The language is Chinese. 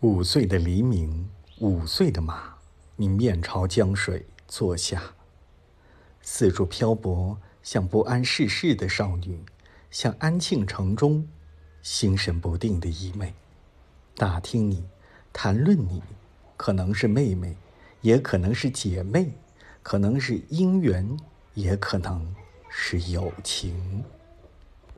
五岁的黎明五岁的马你面朝江水坐下。四处漂泊像不谙世事的少女像安庆城中心神不定的姨妹。打听你谈论你可能是妹妹也可能是姐妹可能是姻缘也可能是友情。